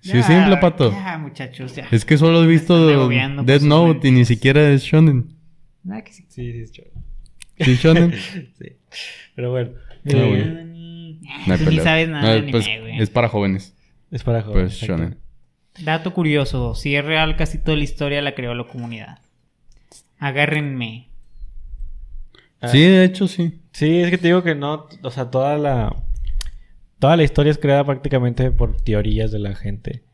Sí, Ya, simple, pato. Ya, muchachos, ya. Es que solo he visto Death sus Note y ni siquiera es shonen. ¿Verdad que sí? Sí, sí, es shonen. Sí, shonen. Sí. Pero bueno. Ah, eh, bueno. Ni- No hay Tú ni sabes nada No, de anime, pues, güey. es para jóvenes. Es para jóvenes. Pues shonen. Dato curioso, si es real, casi toda la historia la creó la comunidad. Agárrenme. Ah. Sí, de hecho sí. Sí, es que te digo que no, o sea, toda la toda la historia es creada prácticamente por teorías de la gente.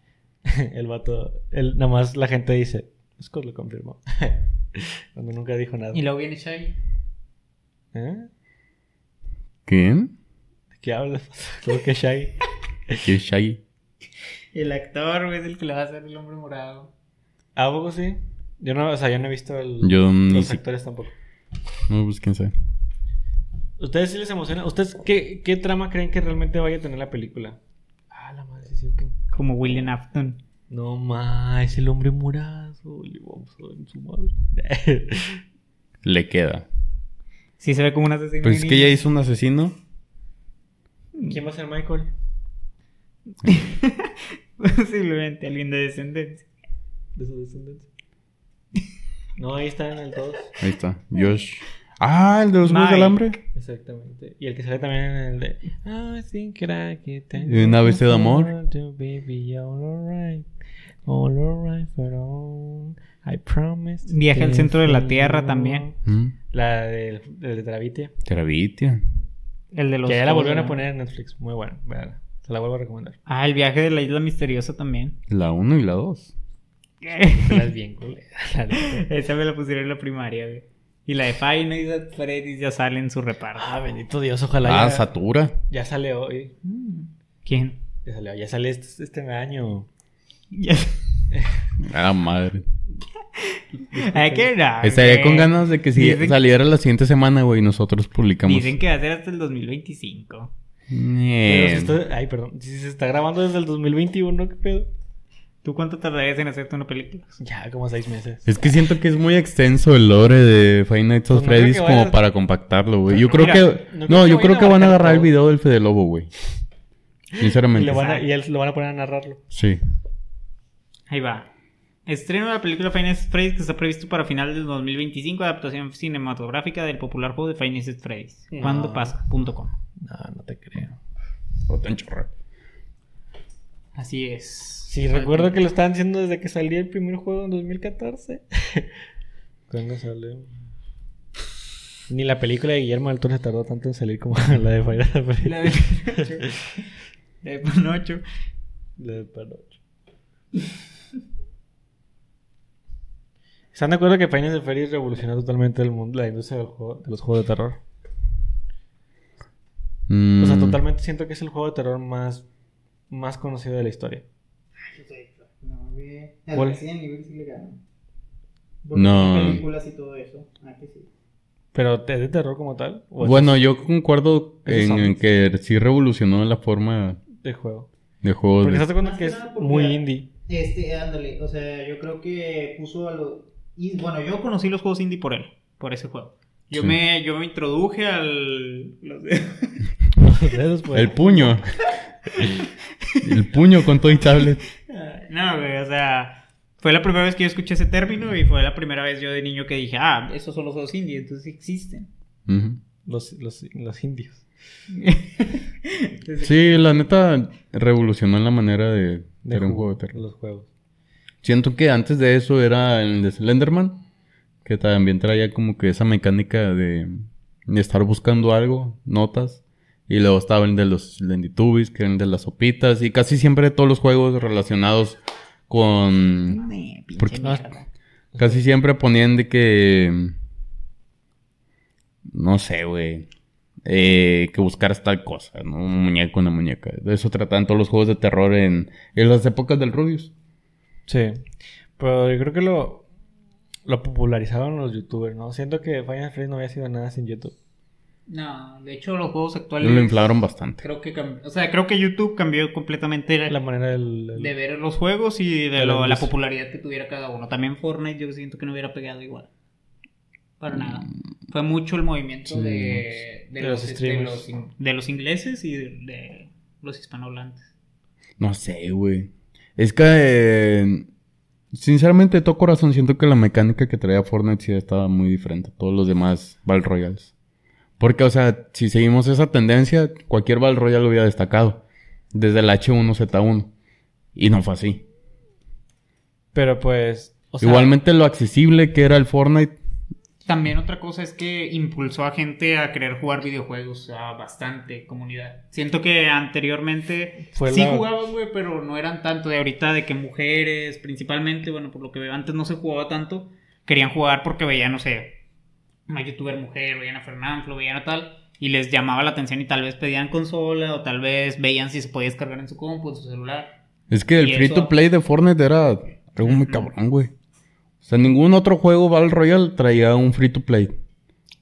el vato, el, nada más la gente dice, Scott lo confirmó. Cuando nunca dijo nada. Y luego viene Shaggy. ¿Eh? ¿Quién? ¿De qué hablas? Creo que Shaggy. ¿Qué es Shaggy? El actor, güey, es el que le va a hacer el hombre morado. ¿A poco sí? Yo no, o sea, yo no he visto el, Yo ni los si- actores tampoco. No, pues quién sabe. ¿Ustedes sí les emociona? ¿Ustedes qué, qué trama creen que realmente vaya a tener la película? Ah, la madre, sí cierto. Como William Afton. No más, el hombre morado. Le vamos a dar en su madre. Le queda. Sí se ve como un asesino. Pues es que ya hizo un asesino. ¿Quién va a ser Michael? Posiblemente alguien de descendencia. De su descendencia. No, ahí está en el todos. Ahí está. Josh. Ah, el de los juegos del hambre. Exactamente. Y el que sale también en el de. I think that I can take ¿Y un ABC de amor? to baby, all alright. All alright for all. I promise. Viaje al centro de la Tierra también. Mm. La del del de Travitia. Terabitia. El de los. Que ya la volvieron a poner en Netflix. Muy véanla. La vuelvo a recomendar. Ah, el viaje de la isla misteriosa también. La 1 y la 2. Se las bien la. Esa me la pusieron en la primaria, güey. Y la de Five Nights at Freddy's ya sale en su reparto. Ah, bendito Dios, ojalá Ah, ya, Satura. ya sale hoy. ¿Quién? Ya sale, ya sale este, este año. Ya- Ah, madre. Ay, qué raro, Estaría con ganas de que si Dicen- saliera la siguiente semana, güey, nosotros publicamos. Dicen que va a ser hasta el 2025. Pero si ay, perdón. Si se está grabando desde el 2021, ¿qué pedo? ¿Tú cuánto tardarías en hacerte una película? Ya, como seis meses. Es que siento que es muy extenso el lore de Five Nights at Pues no Freddy's como vaya- para compactarlo, güey. Yo creo Mira, que... no No, creo que yo creo que van a agarrar el video del Fede Lobo, güey. Y, Sinceramente. le van a- y él lo van a poner a narrarlo. Sí. Ahí va. Estreno de la película Five Nights at Freddy's que está previsto para final del 2025. Adaptación cinematográfica del popular juego de Five Nights at Freddy's. No. ¿Cuándo pasa? No, no te creo. O tan chorro. Así es. Sí, recuerdo que lo estaban haciendo desde que salía el primer juego en 2014. ¿Cuándo salió? Ni la película de Guillermo del Toro se tardó tanto en salir como la de. La de La de Pinocho. La de Panocho. ¿Están de acuerdo que Final Fantasy revolucionó totalmente el mundo, la industria del juego- de los juegos de terror? O sea, Mm, totalmente siento que es el juego de terror más, más conocido de la historia. No. El ¿Cuál? Resident Evil sí le ganó. No. películas y todo eso. Ah, que sí. ¿Pero es de terror como tal? ¿O es Bueno, yo concuerdo en, que sí revolucionó la forma de juego? de juego. Porque de- estás de cuenta que que es muy indie. Este, ándale, o sea, yo creo que puso a los... Y bueno, yo conocí los juegos indie por él, por ese juego. Yo, Sí. me, yo me introduje al... los de- Los dedos, pues. El puño. el puño con todo y tablet. No, güey, o sea, fue la primera vez que yo escuché ese término y fue la primera vez yo de niño que dije, ah, esos son los juegos indie, entonces existen. Los, los, los indios. Entonces, Sí, la neta revolucionó la manera de De hacer un ju- juego de terror. Los juegos. Siento que antes de eso era el de Slenderman, que también traía como que esa mecánica de, de estar buscando algo, notas. Y luego estaba el de los Lenditubbies, que era el de las sopitas. Y casi siempre todos los juegos relacionados con... me, pinche Porque- mierda. Casi siempre ponían de que... No sé, güey. eh, que buscaras tal cosa, ¿no? Un muñeco, una muñeca. De eso trataban todos los juegos de terror en, en las épocas del Rubius. Sí. Pero yo creo que lo, lo popularizaron los youtubers, ¿no? Siento que Final Fantasy no había sido nada sin YouTube. No, de hecho los juegos actuales... Lo inflaron bastante. Creo que cambió, o sea, creo que YouTube cambió completamente la, La manera del... de ver los juegos y de de la lo- la industria. popularidad que tuviera cada uno. También Fortnite yo siento que no hubiera pegado igual. Para nada. Fue mucho el movimiento Sí. de, de De los, los de, streamers. los, in- de los ingleses y de, de los hispanohablantes. No sé, güey. Es que... eh, sinceramente, de todo corazón, siento que la mecánica que traía Fortnite sí estaba muy diferente a todos los demás Battle Royales. Porque, o sea, si seguimos esa tendencia, cualquier Battle Royale lo hubiera destacado. Desde el H1Z1. Y no fue así. Pero pues... O sea, Igualmente lo accesible que era el Fortnite. También otra cosa es que impulsó a gente a querer jugar videojuegos, a bastante comunidad. Siento que anteriormente Fue sí la- jugaban, güey, pero no eran tanto de ahorita de que mujeres, principalmente, bueno, por lo que veo, antes no se jugaba tanto, querían jugar porque veían, no sé, una youtuber mujer, veían a Fernanflo, veían a tal, y les llamaba la atención y tal vez pedían consola o tal vez veían si se podía descargar en su compu, en su celular. Es que el Y free eso- to play de Fortnite era algo muy cabrón, güey. O sea, ningún otro juego Battle Royale traía un free to play.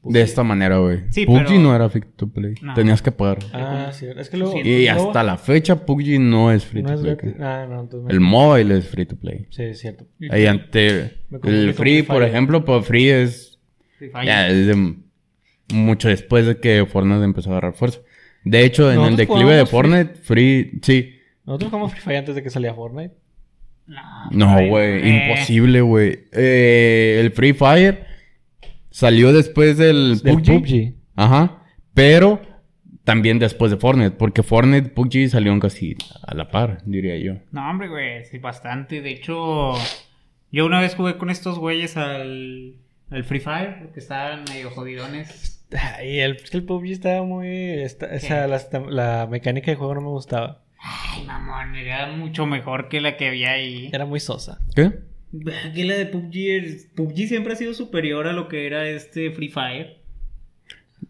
De esta manera, güey. Sí, PUBG pero- no era free to play. No. Tenías que pagar. Ah, sí. Es que luego... Y luego- hasta la fecha PUBG no es free No to es play. Ah, no, entonces... me- El mobile es free to play. Sí, es cierto. Ahí ante el free, por ejemplo, pues free es. Ya es de mucho después de que Fortnite empezó a agarrar fuerza. De hecho, en el declive de Fortnite, free, sí. Nosotros jugamos Free Fire antes de que salía Fortnite. No, güey, eh. imposible, güey. Eh, el Free Fire salió después del, Del PUBG. PUBG. Ajá. Pero también después de Fortnite, porque Fortnite y PUBG salieron casi a la par, diría yo. No, hombre, güey, sí, bastante. De hecho, yo una vez jugué con estos güeyes al, al Free Fire, porque estaban medio jodidones. Y el, es que el PUBG estaba muy... esta- o sea, la, la mecánica de juego no me gustaba. Ay, mamón, era mucho mejor que la que había ahí. Era muy sosa. ¿Qué? Que la de PUBG, PUBG siempre ha sido superior a lo que era este Free Fire.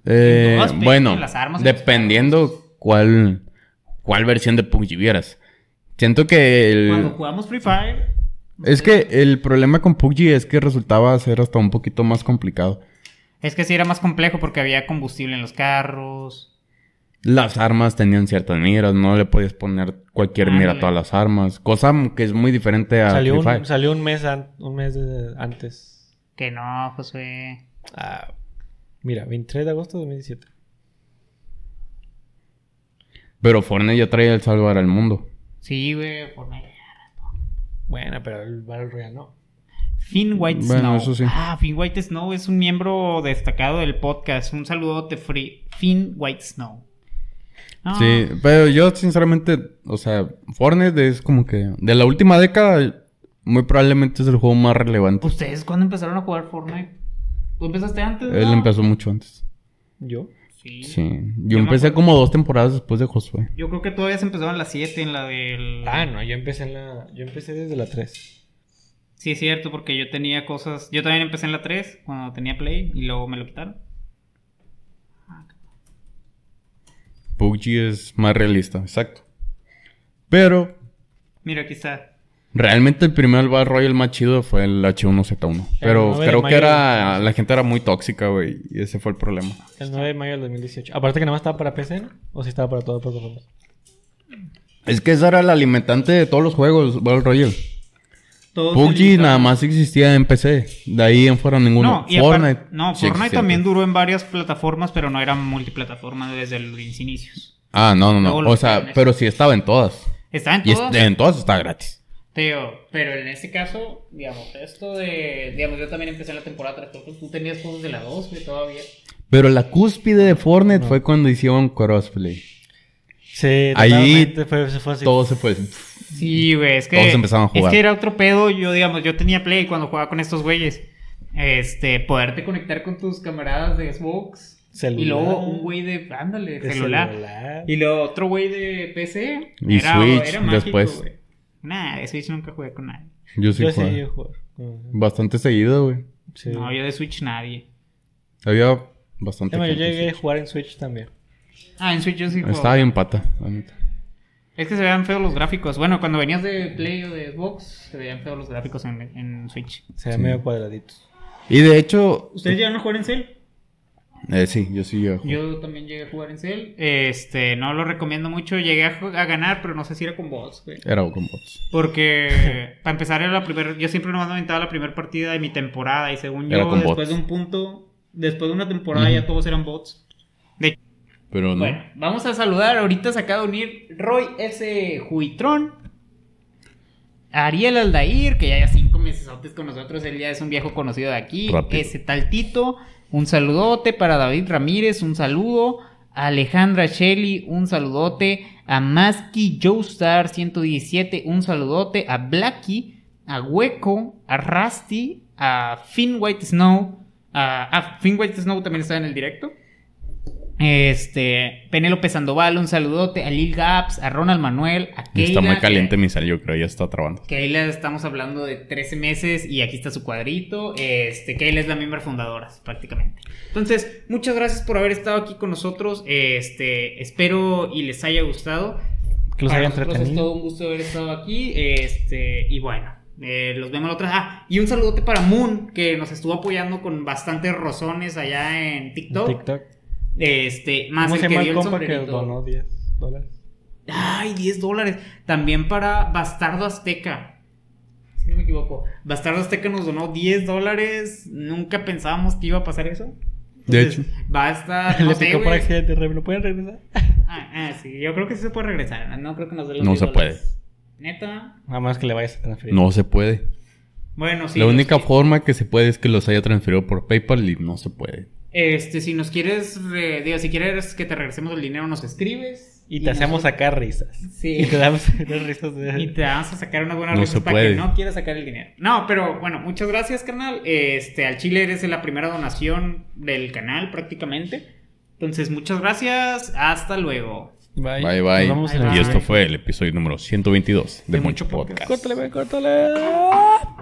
Eh, bueno, en las armas, dependiendo cuál, cuál versión de PUBG vieras. Siento que el... Cuando jugamos Free Fire... Es que el problema con PUBG es que resultaba ser hasta un poquito más complicado. Es que sí era más complejo porque había combustible en los carros. Las armas tenían ciertas miras, no le podías poner cualquier mira a todas las armas. Cosa que es muy diferente a Salió Free un, Fire. salió un mes, an- un mes de- antes. Que no, Josué. Ah, mira, 23 de agosto de 2017. Pero Fortnite ya traía el salvar al mundo. Sí, güey, Fortnite. Bueno, pero el Battle Royale no. Finn White Bueno, Snow. eso sí. Ah, Finn White Snow es un miembro destacado del podcast. Un saludote, Free. Finn White Snow. No, Sí, pero yo sinceramente, o sea, Fortnite es como que de la última década, muy probablemente es el juego más relevante. ¿Ustedes cuándo empezaron a jugar Fortnite? ¿Tú empezaste antes? Él no? empezó mucho antes. ¿Yo? Sí. Sí. Yo empecé como dos temporadas después de Josué. Yo creo que todavía se empezó en la 7, en la del... Ah, no, yo empecé en la... Yo empecé desde la 3. Sí, es cierto, porque yo tenía cosas... Yo también empecé en la 3, cuando tenía Play, y luego me lo quitaron. PUBG es más realista, exacto. Pero Mira, aquí está. Realmente el primer Battle Royale más chido fue el H1Z1. Pero creo que era... La gente era muy tóxica, güey. Y ese fue el problema. El 9 de mayo del 2018. Aparte que nada más estaba para PC, ¿no? ¿O si estaba para todas las plataformas? Es que esa era la alimentante de todos los juegos, Battle Royale. Todos PUBG nada más existía en PC. De ahí en fuera ninguno. No, y Fortnite. no, sí Fortnite existía. también duró en varias plataformas, pero no era multiplataforma desde los inicios. Ah, no, no, no. O sea, pero sí estaba en todas. Está en Y todas. es- en todas está gratis. Pero en este caso, digamos, esto de... Digamos, yo también empecé en la temporada 3, creo que tú tenías cosas de la 2, güey, todavía. Pero la cúspide de Fortnite fue cuando hicieron crossplay. Sí, Ahí fue, se fue así. Todo se fue. Sí, güey, es que... Todos empezaron a jugar. Es que era otro pedo, yo, digamos, yo tenía Play cuando jugaba con estos güeyes. Este, poderte conectar con tus camaradas de Xbox. Celular. Y luego un güey de... Ándale, De celular. celular. Y luego otro güey de PC. Y Switch después. güey. Nah, de Switch nunca jugué con nadie. Yo sí Yo sí llegué a jugar. Ujú. Bastante seguido, güey. Sí. No, yo de Switch nadie. Había bastante. Además, yo llegué a sí. jugar en Switch también. Ah, en Switch yo sí juego. Estaba bien pata, la neta. Es que se veían feos los gráficos. Bueno, cuando venías de Play o de Xbox, se veían feos los gráficos en, en Switch. Se ve Sí. medio cuadraditos. Y de hecho. ¿Ustedes llegaron a jugar en Cell? Eh, sí, yo sí jugar. Yo también llegué a jugar en Cell. Este, no lo recomiendo mucho. Llegué a, ganar, pero no sé si era con bots, güey. Era con bots. Porque, para empezar, era la primera. Yo siempre nomás me aventaba la primera partida de mi temporada. Y según Era yo, después bots. de un punto, después de una temporada, ya todos eran bots. De Pero no. Bueno, vamos a saludar. Ahorita se acaba de unir Roy S. Juitrón. Ariel Aldair, que ya lleva cinco meses antes con nosotros. Él ya es un viejo conocido de aquí. Rápido. Ese tal Tito. Un saludote para David Ramírez. Un saludo. A Alejandra Shelley. Un saludote. A Maski Joestar 117. Un saludote. A Blacky. A Hueco. A Rusty. A Finn White Snow. A, a Finn White Snow también está en el directo. Este, Penélope Sandoval, un saludote, a Lil Gaps, a Ronald Manuel, a Keila. Está muy que- caliente mi sal, yo creo. Ya está trabando. Keila estamos hablando de 13 meses y aquí está su cuadrito. Este, Keila es la miembro fundadora, prácticamente. Entonces, muchas gracias por haber estado aquí con nosotros. Este, espero y les haya gustado. Que los Para haya nosotros es todo un gusto haber estado aquí. Este, y bueno, eh, los vemos la otra. Ah, y un saludote para Moon, que nos estuvo apoyando con bastantes rozones allá en TikTok. TikTok. Este, más ¿Cómo el que dio el que sombrerito. donó 10 dólares? Ay, 10 dólares. También para Bastardo Azteca. Si no me equivoco. Bastardo Azteca nos donó 10 dólares. Nunca pensábamos que iba a pasar eso. De Entonces, Va a estar. No Le sé, picó por accidente. ¿re- ¿Lo pueden regresar? Ah, ah, sí. Yo creo que sí se puede regresar. No creo que nos dé los No 10 se dólares. Neta. Nada más que le vayas a transferir. No se puede. Bueno, sí. la única forma que se puede es que los haya transferido por PayPal y no se puede. Este, si nos quieres. re- digo, si quieres que te regresemos el dinero, nos escribes. Y te hacemos sacar risas. Sí. Y te damos risas de... Y te vamos a sacar unas buenas No risas para que no quieras sacar el dinero. No, pero bueno, muchas gracias, carnal. Este, al Chile eres la primera donación del canal, prácticamente. Entonces, muchas gracias. Hasta luego. Bye. Bye bye. vemos en Bye, y esto fue el episodio número 122 de, De Mucho Podcast. Podcast. Córtale, córtale.